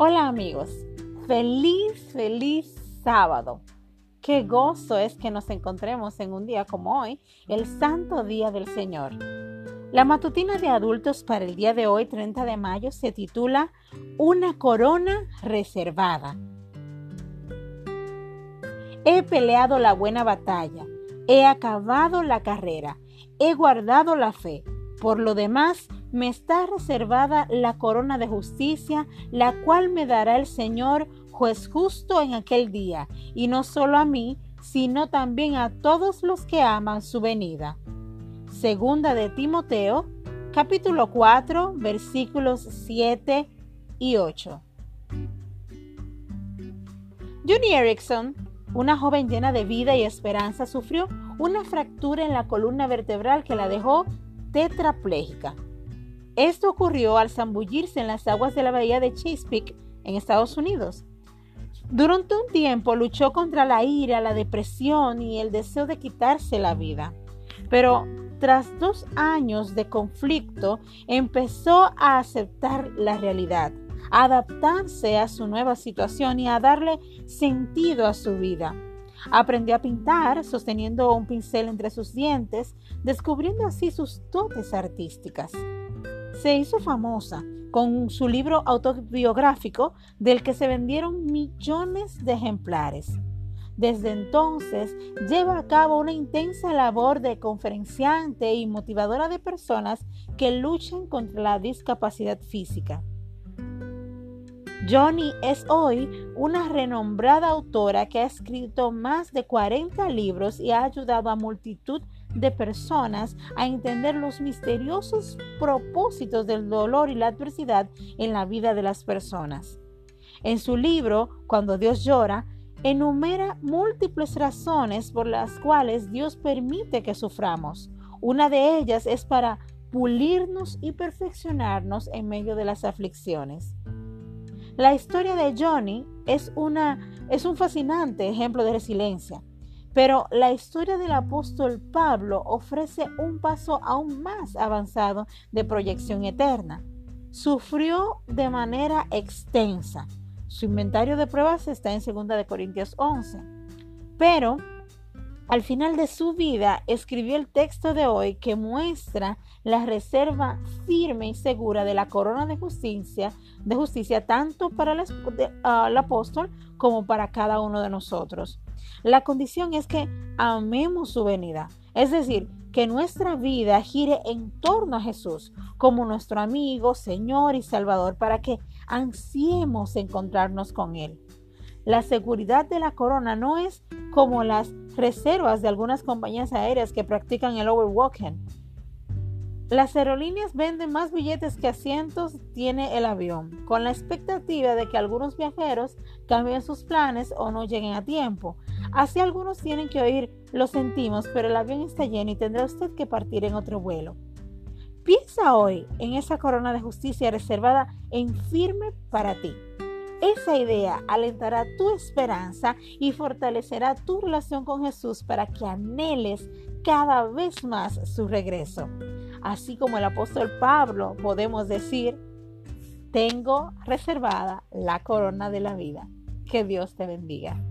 Hola amigos, feliz, feliz sábado. Qué gozo es que nos encontremos en un día como hoy, el santo día del Señor. La matutina de adultos para el día de hoy, 30 de mayo, se titula Una corona reservada. He peleado la buena batalla, he acabado la carrera, he guardado la fe. Por lo demás, me está reservada la corona de justicia, la cual me dará el Señor, juez justo en aquel día, y no solo a mí, sino también a todos los que aman su venida. Segunda de Timoteo, capítulo 4, versículos 7 y 8. Johnny Erickson, una joven llena de vida y esperanza, sufrió una fractura en la columna vertebral que la dejó tetrapléjica. Esto ocurrió al zambullirse en las aguas de la bahía de Chesapeake, en Estados Unidos. Durante un tiempo luchó contra la ira, la depresión y el deseo de quitarse la vida. Pero tras dos años de conflicto, empezó a aceptar la realidad, a adaptarse a su nueva situación y a darle sentido a su vida. Aprendió a pintar sosteniendo un pincel entre sus dientes, descubriendo así sus dotes artísticas se hizo famosa con su libro autobiográfico del que se vendieron millones de ejemplares. Desde entonces lleva a cabo una intensa labor de conferenciante y motivadora de personas que luchan contra la discapacidad física. Johnny es hoy una renombrada autora que ha escrito más de 40 libros y ha ayudado a multitud de personas a entender los misteriosos propósitos del dolor y la adversidad en la vida de las personas. En su libro, Cuando Dios llora, enumera múltiples razones por las cuales Dios permite que suframos. Una de ellas es para pulirnos y perfeccionarnos en medio de las aflicciones. La historia de Johnny es, una, es un fascinante ejemplo de resiliencia. Pero la historia del apóstol Pablo ofrece un paso aún más avanzado de proyección eterna. Sufrió de manera extensa. Su inventario de pruebas está en 2 Corintios 11. Pero al final de su vida escribió el texto de hoy que muestra la reserva firme y segura de la corona de justicia, tanto para el apóstol como para cada uno de nosotros. La condición es que amemos su venida, es decir, que nuestra vida gire en torno a Jesús como nuestro amigo, Señor y Salvador para que ansiemos encontrarnos con Él. La seguridad de la corona no es como las reservas de algunas compañías aéreas que practican el overwalking. Las aerolíneas venden más billetes que asientos tiene el avión, con la expectativa de que algunos viajeros cambien sus planes o no lleguen a tiempo. Así algunos tienen que oír, lo sentimos, pero el avión está lleno y tendrá usted que partir en otro vuelo. Piensa hoy en esa corona de justicia reservada en firme para ti. Esa idea alentará tu esperanza y fortalecerá tu relación con Jesús para que anheles cada vez más su regreso. Así como el apóstol Pablo podemos decir, tengo reservada la corona de la vida. Que Dios te bendiga.